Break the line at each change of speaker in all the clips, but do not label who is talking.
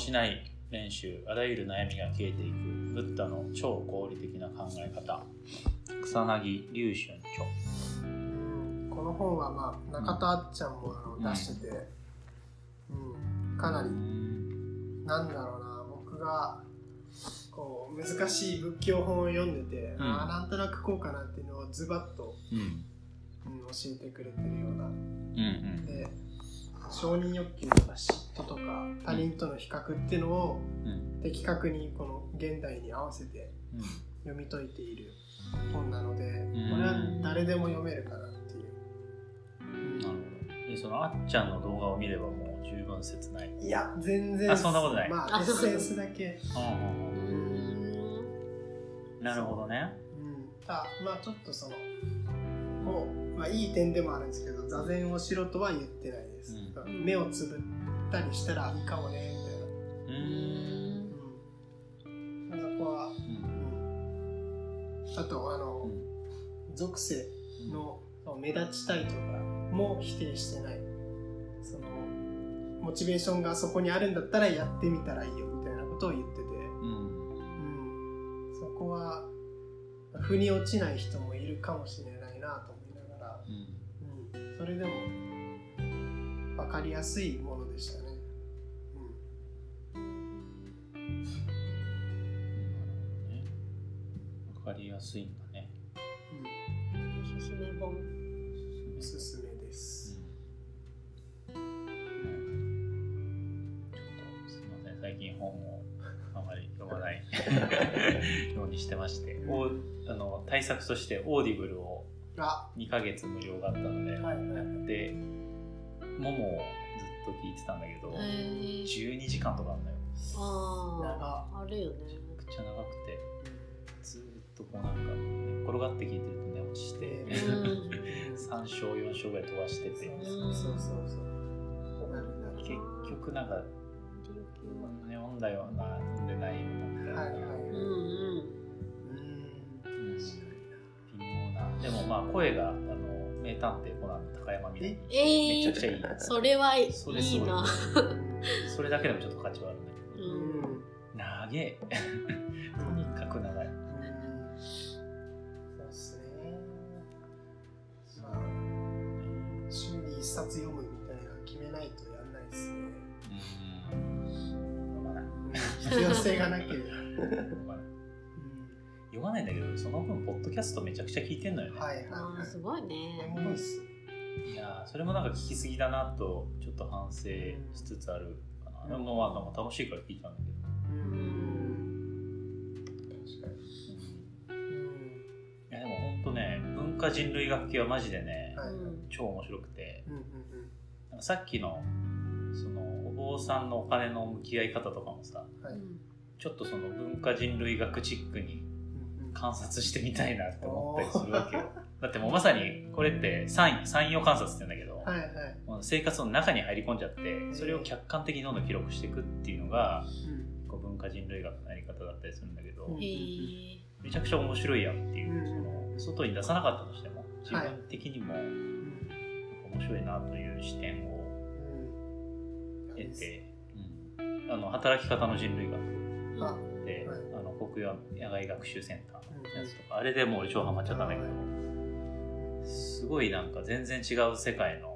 しない練習あらゆる悩みが消えていくブッダの超合理的な考え方。草薙龍春著。
うんこの本はまあ中田あっちゃんもあの出してて、うん。かなりなんだろうな僕がこう難しい仏教本を読んでて、
うん。
ああなんとなくこうかなっていうのをズバッと、
うん。
うん、教えてくれてるような
うんうん。
で承認欲求とか嫉妬とか他人との比較っていうのを
うん。
的確にこの現代に合わせて
うん。
読み解いている本なので
ん。
これは誰でも読めるかなっていう、
なるほど。でそのあっちゃんの動画を見ればもう十分切ない。
いや全然
あそんなことない。
まあエッセンスだけ、
なるほどね。
うん、たまあちょっとそのこう、まあ、いい点でもあるんですけど座禅をしろとは言ってないです、
うん。
目をつぶったりしたらいいかもねみたいな。
うーん。
うん、そこは、
うん。
うん、あとあの、
うん。
属性の目立ちたいとかも否定してない。そのモチベーションがそこにあるんだったらやってみたらいいよみたいなことを言ってて、
うん。
うん、そこは腑に落ちない人もいるかもしれないそれでも分かりやすいものでしたね。
ね。わかりやすいんだね。
うん。
おすすめ本。
うん、おすすめです。
ちょっとすみません、最近本をあまり読まないようにしてまして、おあの対策として Audible を
あ、
2ヶ月無料があったので、
はいはい。
で、モモをずっと聞いてたんだけど、
へー
12時間とかあんだよ。
あああるよね
めちゃくちゃ長くて、ずーっとこうなんか、寝っ転がって聞いてると寝落ちして、
うん
3章4章ぐらい飛ばしてて、
そうそうそうそう。
結局なんか、読んだような、読んでないようなみたいな。
はいはい。
うん
でもまあ声があの名探偵コナンの高山みなみ
え？ー
めちゃくちゃいい。
それはいい
それすごい。
な。
それだけでもちょっと価値はあるね
う
うん。ん。
長え。とにかく長い。
そうっすね。まあ、週に一冊読むみたいなの決めないとやんないですね。
うん。
必要性がなければ。
読まないんだけどその分ポッドキャストめちゃくちゃ聞いてんのよね、
はいはい
あ
はい。
ーすごいね
い
やーそれもなんか聞きすぎだなとちょっと反省しつつあるかな、でもまあなんか楽しいから聞いたんだけど、
う。
うんん
確かに。
うん
うん。
いやでもほんとね文化人類学系はマジでね、
はい。うん
うん
超面白くて
うん
なんかさっきのそのお坊さんのお金の向き合い方とかもさ
うん。はい。
ちょっとその文化人類学チックに
うんうん
観察してみたいなって思ったりするわけよ。だってもうまさにこれって参参与観察って言うんだけど、
はいはい。
もう生活の中に入り込んじゃってそれを客観的にどんどん記録していくっていうのが
うん。
こう文化人類学のやり方だったりするんだけど、めちゃくちゃ面白いやんっていう、
うん。
その外に出さなかったとしても自分的にも
うん。
面白いなという視点を
うん。
得て、うん、あの働き方の人類学
あ
で、
はい
国用野外学習センターのやつとか、あれでもう俺超ハマっちゃったんだけど、すごいなんか全然違う世界の。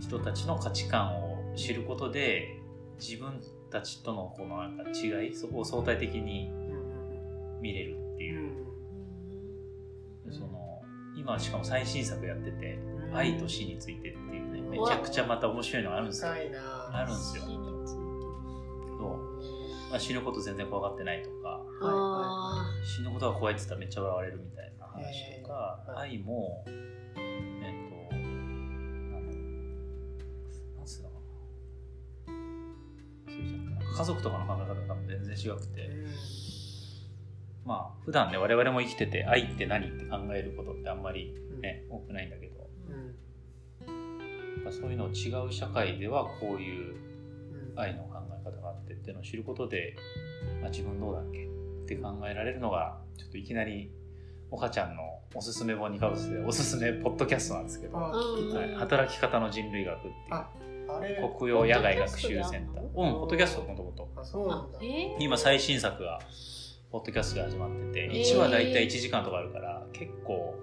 人たちの価値観を知ることで自分たちとのこのなんか違いそこを相対的に
うん
見れるって
う。
いう、
ん。
その今しかも最新作やってて「
うん。
愛と死について」っていうね
うん
めちゃくちゃまた面白いのがあるんですよ。あるんですよ。まあ、死ぬこと全然怖がってないとか。
あ
死ぬことが怖いって言ったらめっちゃ笑われるみたいな話とか、愛もえっとなんだろう。なんつうのかな。忘れちゃった。な家族とかの考え方が多分全然違くて、まあ普段ね我々も生きてて愛って何って考えることってあんまりね、多くないんだけど。
うん。
そういうの違う社会ではこういう
うん。
愛のってっていうのを知ることで、まあ、自分どうだっけって考えられるのがちょっといきなり岡ちゃんのおすすめ本にかぶせておすすめポッドキャストなんですけど、
あ
は
い
い、働き方の人類学っていう国用野外学習センター。
ポッ
うん、ポッドキャストもともと。今最新作が、ポッドキャストで始まってて、
えー。
1話だいたい1時間とかあるから、結構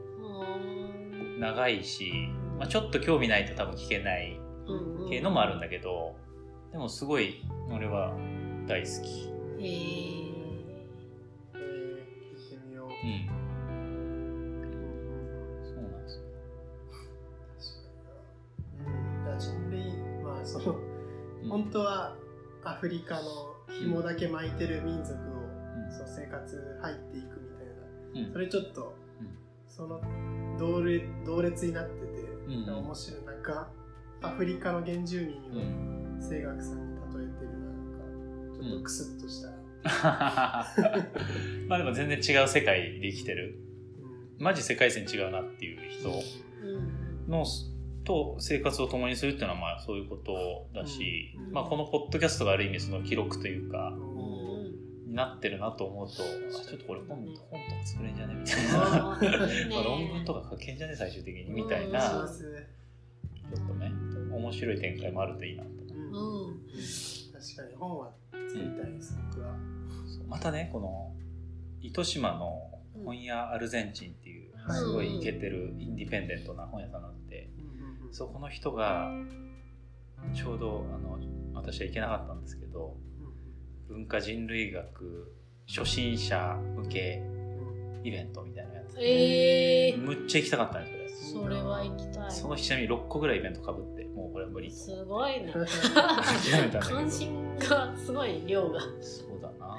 ー、
長いし、まあ、ちょっと興味ないと多分聞けない
うんうん。
系のもあるんだけど、でもすごい、俺は大好き。
へー。
えー、聞いてみよう、
うん。そうなんですよ。
確かに。なうん。だから人類まあその
うん。
本当はアフリカの紐だけ巻いてる民族を、
うん。
そう生活入っていくみたいな。
うん。
それちょっと、
うん。
その同列同列になってて、
うん。うん
面白い。なんかアフリカの原住民を
うん
声楽さんに例えてるなんかちょっとクスッとした、
まあでも全然違う世界で生きてる。
うん。
マジ世界線違うなっていう人
うん。
のと生活を共にするっていうのはまあそういうことだし、
うん。
まあこのポッドキャストがある意味その記録というか、
うん。
になってるなと思うと、あちょっとこれ本本とか作れんじゃねみたいな。まあ論文とか書けんじゃね最終的にみたい
うん
な、ちょっとね、面白い展開もあるといいな。と。
確かに本は作りたいです、僕は。
またね、この糸島の本屋アルゼンチンっていうすごいイケてるインディペンデントな本屋さん。があって、そこの人がちょうどあの私は行けなかったん。ですけど文化人類学初心者向けイベントみたいなやつ
えー、
むっちゃ行きたかったん。ですよ
それは行きたい。
その日ちなみに6個ぐらいイベントかぶってもうこれは無理。と
すごいね。関心がすごい量が。
そうだな。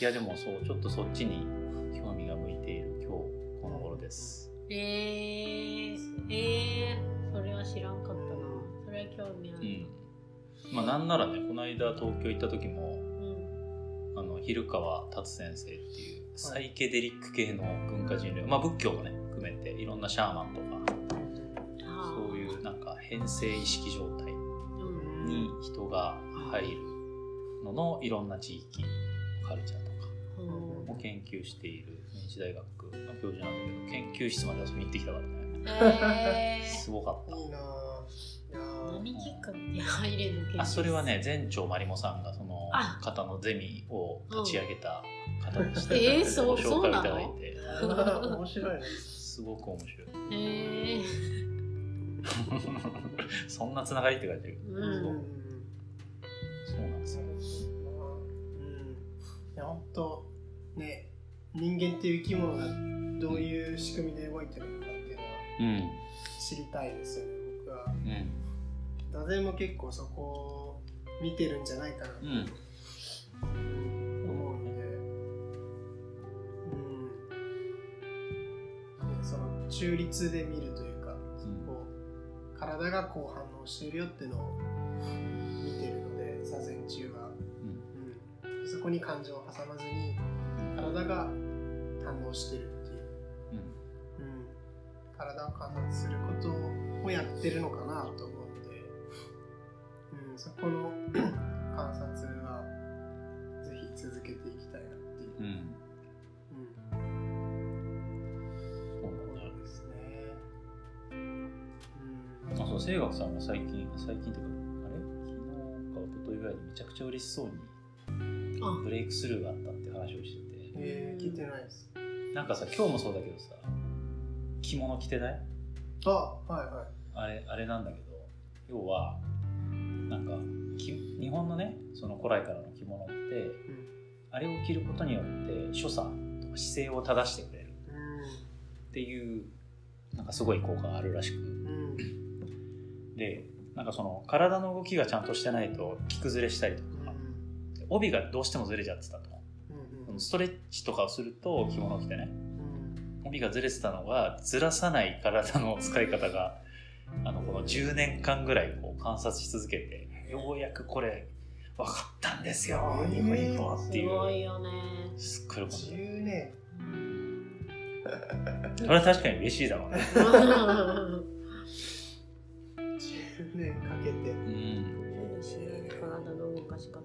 いやでもそうちょっとそっちに興味が向いている今日この頃です。
えー、えー、それは知らんかったな。それは興味ある。
うん。まあなんならねこの間東京行った時も
うん。
あの昼川達先生っていうサイケデリック系の文化人類、まあ仏教もね含めていろんなシャーマンとかそういうなんか変性意識状態
うん
に人が入るののいろんな地域カルチャーとか
うん。
を研究している明治大学の教授なんだけど研究室まで遊びに行ってきたからね。
え
すごかった。
いいな
何きっかけで入れるの
あそれはね前長まりもさんがその
あ。
方のゼミを立ち上げた方でして、
えーそう
ご紹介いただいて。
面白いね。
すごく面白い。
え
そんなつながりって書いてる。
ー、
う
うん。
ん。
そうなんですよ。
うん。いや、本当ね、人間っていう生き物がどういう仕組みで動いてるのかっていうのは
うん
知りたいですよね、僕は。
うん。
座禅も結構そこを見てるんじゃないかなと。
うん
中立で見るというか、こう体がこう反応しているよっていうのを見てるので座禅中は、うん、そこに感情を挟まずに体が反応してるっていう、
うん。
うん、体を観察することをやってるのかなと思うので、うん、そこの 観察はぜひ続けていきたいなっていう
あそう清学さんが最近最近っていうかあれ？昨日か一昨日ぐらいにめちゃくちゃ嬉しそうに
あ
ブレイクスルーがあったって話をしてて
えー、聞いてないです。
なんかさ今日もそうだけどさ着物着てない？
あ、はいは
あれあれなんだけど要はなんかき日本のねその古来からの着物って、あれを着ることによって所作とか姿勢を正してくれる
い。
っていうなんかすごい効果があるらしく
うん。うん。
でなんかその体の動きがちゃんとしてないと着崩れしたりとか帯がどうしてもずれちゃってたと
うん。うん。
ストレッチとかをすると着物を着てね
うん。
帯がずれてたのがずらさない体の使い方があのこの10年間ぐらいこう観察し続けてようやくこれ分かったんですよ
えー
ニコニコっ
す
ていう
ごいよね
すっごい喜んで
10年。
それは確かに嬉しいだろうね
10年かけて。
うん。
体の動かし方。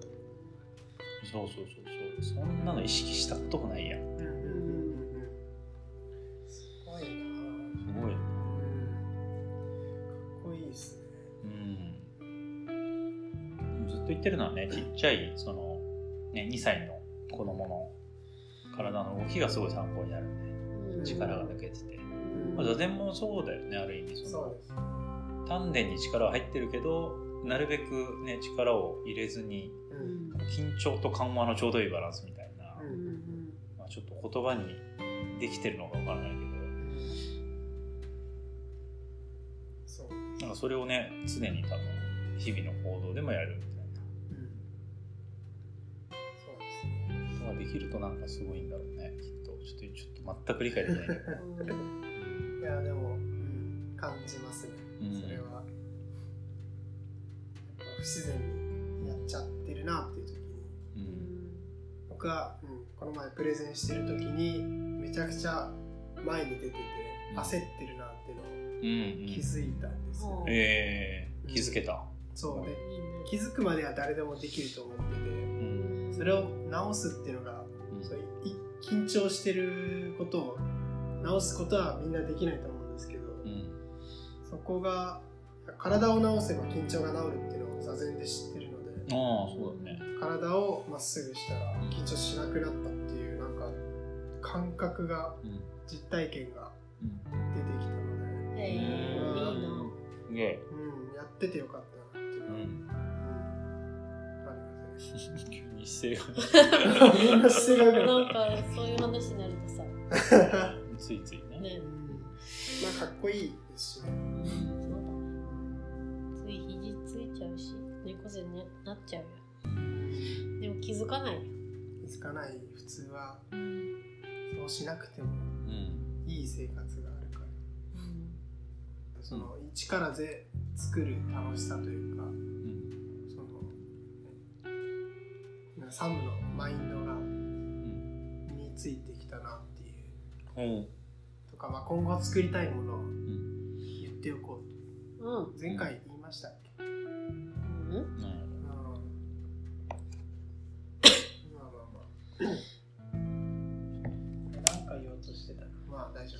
そうそうそうそう。そんなの意識したこともないやん。
うんうんうんうん。すごいな。ぁ。
すごい。
かっこいいですね。
うん言ってるのはねちっちゃいその、ね、2歳の子供の体の動きがすごい参考になるんで。力が抜けてて、まあ、座禅もそうだよねある意味その。
そうです
丹田に力は入ってるけどなるべくね力を入れずに
うん。
緊張と緩和のちょうどいいバランスみたいな、
うん。
まあ、ちょっと言葉にできてるのかわからないけど。
そう。
なんかそれをね常に多分日々の行動でもやるみたい
うん。そうですね。
なことができるとなんかすごいんだろうねきっと。ちょっとちょっと全く理解できないけど。
いやでも、うん、感じますね、
うん
それはやっぱ不自然にやっちゃってるなっていう時に。
うん。
僕は、うん、この前プレゼンしてる時にめちゃくちゃ前に出てて焦ってるなっていうのを
うんうん。
気づいたんですよ、
うん。
えー、気づけた、
そう。
ね。
気づくまでは誰でもできると思って
うん。
てそれを直すっていうのがそういい緊張してることを直すことはみんなできないと思そこが体を直せば緊張が治るっていうのを座禅で知ってるので
ああそうだね。
体をまっすぐしたら緊張しなくなったっていうなんか感覚が
うん。
実体験が
うん。
出てきたので、
えー、いいな。
すげえ。
うん、やっててよかったなっていうのは、
うん。急に姿勢が。
みんな姿勢が良
なん
か
そういう話になるとさ。
た
ついついね。
ね。
うんまあかっこいいですしね。
うんそうだねつい肘ついちゃうし猫背になっちゃうよ。でも気づかないよ。
気づかない。普通は
うん
そうしなくても
うん。
いい生活があるから。
うん。
その一からぜ作る楽しさというか
うん。
そのねサムのマインドが
うん。
身についてきたなっていう。
おう
とか、まあ、今後作りたいものを
うん。
言っておこうと。
うん。
前回言いましたっけ、
うん。
なん。やろ
うん、まあまあまあ。何か言おうとしてた。らまあ大丈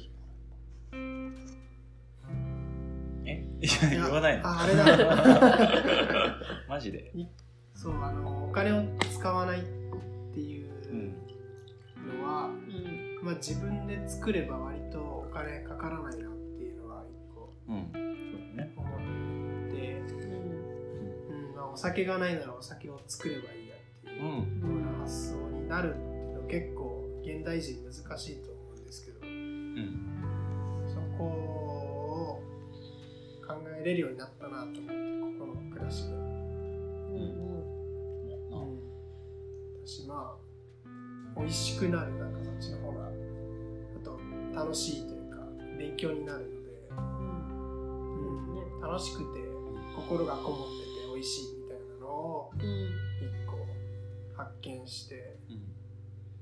えい
夫。
や 言わないの？
ああれだ。
マジで？
そうあのお金を使わないっていう
うん
まあ、自分で作れば割とお金かからないなっていうのが一個
うん。そうだね
思って、
うん
うん。まあ、お酒がないならお酒を作ればいいやっていう
うん。
ような発想になるっていうのは結構現代人難しいと思うんですけど。
うん
そこを考えれるようになったなと思ってここの暮らしで。
うん。
うん。
私まあ美味しくなるなんかそっちの方があと楽しいというか勉強になるので、
うん。
楽しくて心がこもってて美味しいみたいなのを
うん
一個発見して
うん。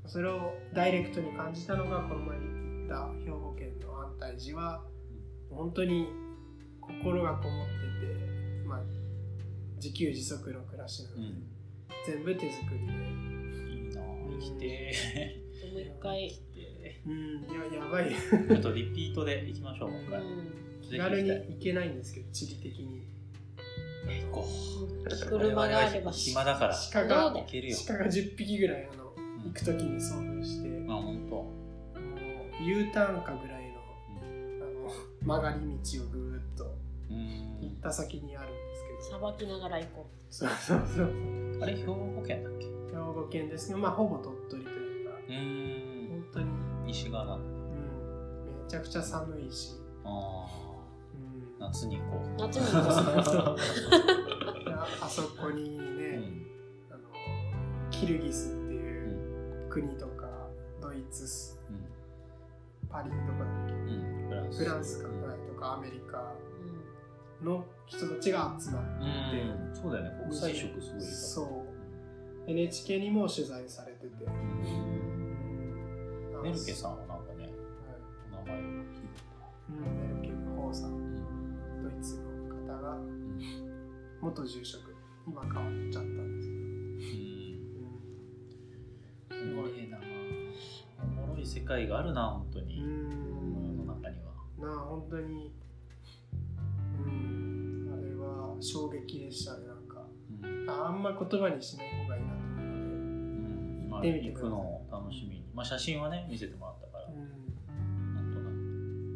それをダイレクトに感じたのがこの前行った兵庫県の安泰寺は本当に心がこもってて、まあ、自給自足の暮らしなので、
うん。
全部手作りで。
きて
もう一回。
ー
うん、いややばい。
ちょっとリピートで行きましょうもう一回。
うん。
気軽に行けないんですけど地理的に。
行こう。
車があれば
暇だから。
鹿が
行けるよ。
鹿が10匹ぐらいあの
うん
行く時に遭遇して。も
あ本当。
う U ターンかぐらいのあの曲がり道をぐーっと
うん。
行った先にあるんですけど。
さばきながら行こ
そうそうそう。
あれ兵庫県だっけ？
兵庫県ですけどまあほぼ鳥取というか。
うーん。
本当に、
西側。な
うん、めちゃくちゃ寒いし、
あ
うん。
あ夏に行こ
う。夏に行こ
あ あそこに
う、
ね、
うん
あのキルギスっていう国とかドイツパリとかだっけ？
うん。フランス。
フランスかぐらいとかアメリカの人たちが集まっ
うん。そうだよね。国際色すごい。
そう NHK にも取材されてて、
うん。
うん
メルケさんはなんかね
はい
お名前を聞いて
うん、メルケル・ホーさん。
た
ドイツの方が
うん
元住職。今変わっちゃったんです。けど、
すごい。なおもろい世界があるな本当に、世の中には。
なあ本当に。うん。あれは衝撃でしたねなんか。
うん。うん
あんま言葉にしないってみて
行くのを楽しみに、まあ、写真はね見せてもらったから、
で、
なんとなく、
う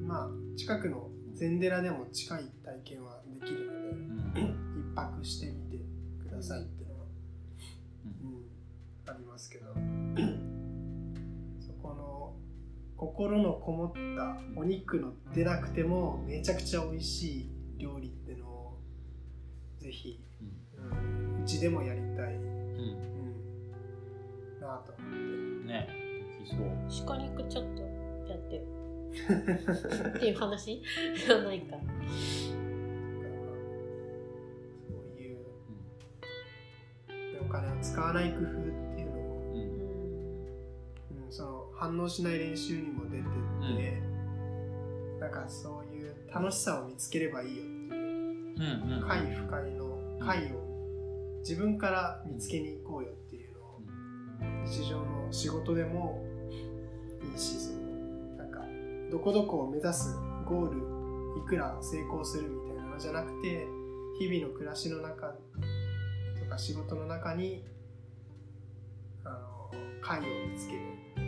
ん、まあ近くの禅寺でも近い体験はできるので
うん。
一泊してみてくださいっていうのは、
うん。
うん、ありますけど。そこの心のこもったお肉の出なくてもめちゃくちゃ美味しい料理ってのをぜひ、うん、うちでもやりたい、
鹿肉ちょっとやってよっていう話？じゃないか。
そういうでお金を使わない工夫っていうのも、
うん。
うん
うん、その反応しない練習にも出てって、なんかそういう楽しさを見つければいいよっていう。
うんうん。
快不快の快を自分から見つけに行こうよっていうのを日常の仕事でもいいしそのなんかどこどこを目指すゴールいくら成功するみたいなのじゃなくて日々の暮らしの中とか仕事の中にあの快を見つける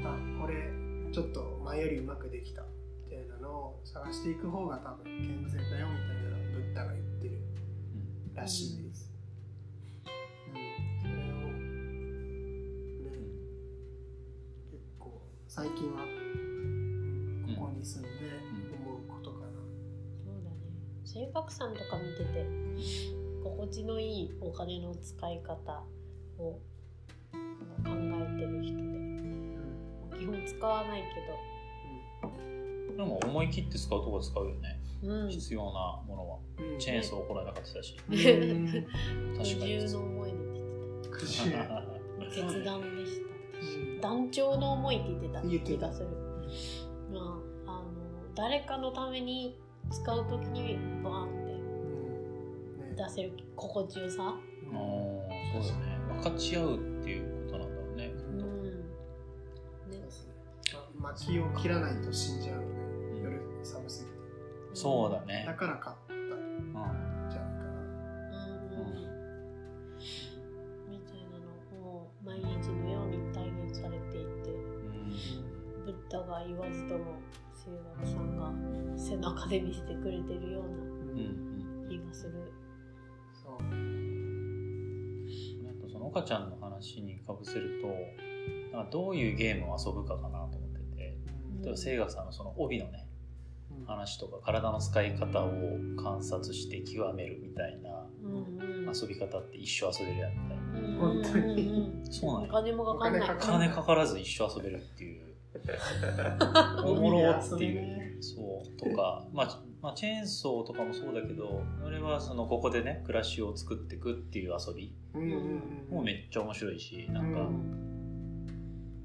あこれちょっと前よりうまくできたみたいなのを探していく方が多分健全だよみたいなのをブッダが言ってるらしいです。最近は、うん。ここに住んで思うことかな。
そうだね。性格さんとか見てて心地のいいお金の使い方を考えてる人で基本使わない
でも思い切って使うとこ使うよね。
けどうん。
必要なものは。
うん。
チェーンソーこの間買ってたし。
うん。
苦
確かに。
渋の思いでってた。決断でした。
うん
団長の思いって言ってた気がする。まああの誰かのために使う時にバーンって
うん。ね。
出せる心地よさ。
あーそうだね。分かち合うっていうことなんだろうね
うん。ね。
そうですね。ま薪を切らないと死んじゃうので夜寒すぎて。
そうだね。
だから買っ
背中で見せてくれてるよう
うんうん。
な気がする。
そう。
あとその岡ちゃんの話にかぶせるとなんかどういうゲームを遊ぶかかなと思ってて例えば清学さんのその帯のね
うん。
話とか体の使い方を観察して極めるみたいな
うんうん。
遊び方って一生遊べるやんみたいな。
本当に
うんうん
そうなんや
お金もかかんない。
お金かか
金かからず一生遊べるっていう おもろっていう。そう。とか、まあ、まあチェーンソーとかもそうだけどそれはそのここでね暮らしを作っていくっていう遊び。もめっちゃ面白いしなんか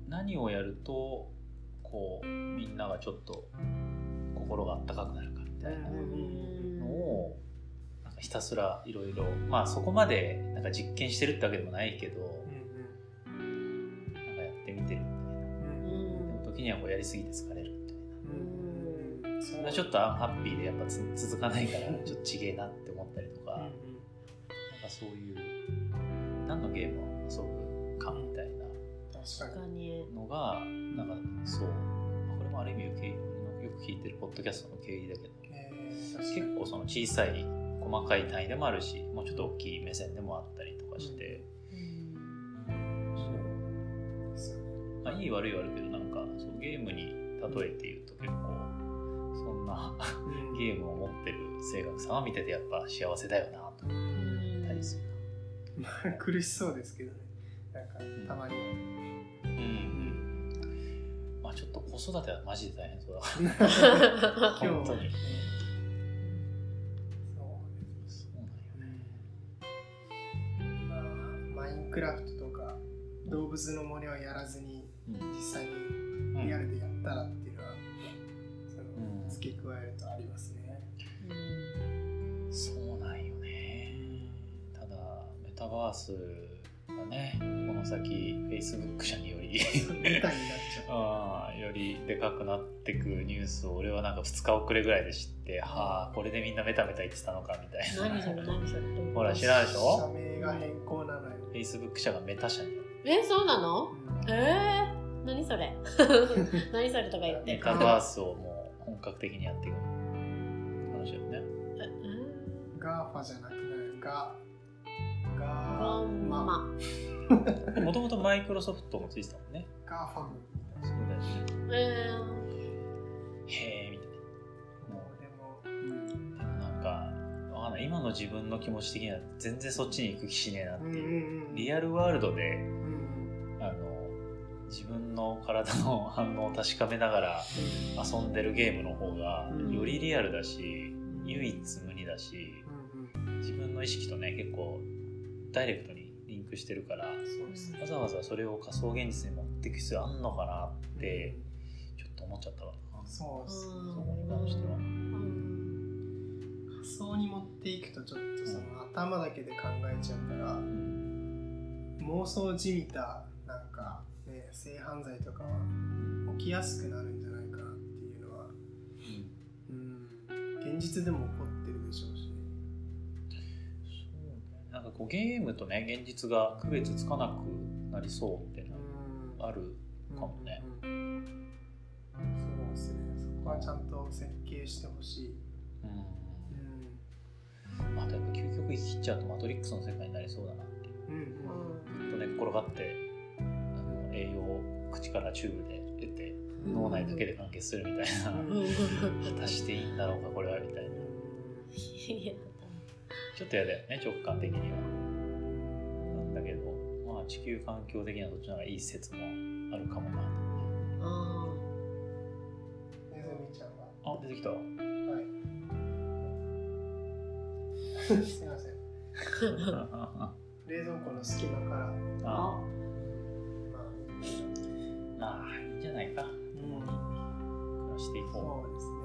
何をやるとこうみんながちょっと心があったかくなるかみたいなのをなんかひたすらいろいろまあそこまでなんか実験してるってわけでもないけど時にはこうやりすぎて疲れるみたいな。
うん。うん
それはちょっとアンハッピーでやっぱつ続かないからちょっとちげえなって思ったりとか、なんかそういう何のゲームを遊ぶかみたいな。のがなんかそうまあこれもある意味よくよく聞いてるポッドキャストの経緯だけど結構その小さい細かい単位でもあるしもうちょっと大きい目線でもあったりとかして、そう
ですよね
まあ、いい悪いはあるけどかそうゲームに例えて言うと結構そんなゲームを持ってる清学さんは見ててやっぱ幸せだよなと。思ったりする
まあ苦しそうですけどね。なんかたまには。
うんうん。まあちょっと子育てはマジで大変そうだ。
今日
本当に。
そう
そうなんよね。
まあ、マインクラフトとか動物の森をやらずに
うん。
実際にリアルでやったらっていうのは、その
うん。
付け加えるとありますね。
そうなんよね。ただメタバースだねこの先 Facebook 社により
メタになっちゃう。
あーよりでかくなってくニュースを俺はなんか2日遅れぐらいで知ってはあこれでみんなメタメタ言ってたのかみたいな。
何それ何それ
ほら知らないでしょ社
名が変更なのよ、
Facebook 社が Meta 社に
えそうなの？
うん。
えー、何それ？何それとか言って。
メタバースをもう本格的にやっていく話だよね。
GAFA じゃなくてガガーマ
マ。
もともとマイクロソフトもついてたもんね。
GAFAM。
そうだよね。
え
へえみたいな。
もうでも、うん。
でもなんか今の自分の気持ち的には全然そっちに行く気しねえなって
う。ん
いう、
うん。
リアルワールドで自分の体の反応を確かめながら遊んでるゲームの方が
うん。
よりリアルだし、唯一無二だし
うん
自分の意識とね結構ダイレクトにリンクしてるから
ね。
わざわざそれを仮想現実に持っていく必要あんのかなってちょっと思っちゃったわ。
そうです
そこに関しては。
うん。
仮想に持っていくとちょっとその頭だけで考えちゃうから妄想じみたなんか、ね、性犯罪とかは起きやすくなるんじゃないかなっていうのは、うん、現実でも起こってるでしょうしね。
そうねなんかこうゲームとね現実が区別つかなくなりそうっての
うん
あるかもね。
うんうんそうですね。そこはちゃんと設計してほしい。
うん
うん
あとやっぱ究極生き切っちゃうとマトリックスの世界になりそうだなっていう
うん
ずっと寝っ転がって口からチューブで得て脳内だけで完結するみたいな、果たしていいんだろうかこれはみたいな。ちょっと嫌だよね直感的には。なんだけどまあ地球環境的にはそっちの方がいい説もあるかもな
あ
ネズミちゃんは？
あ出てきた。
はい。すいません。冷蔵庫の隙間から。
あ。
あ
まあいいんじゃないか、うん、暮らしていこ
う。そうですね。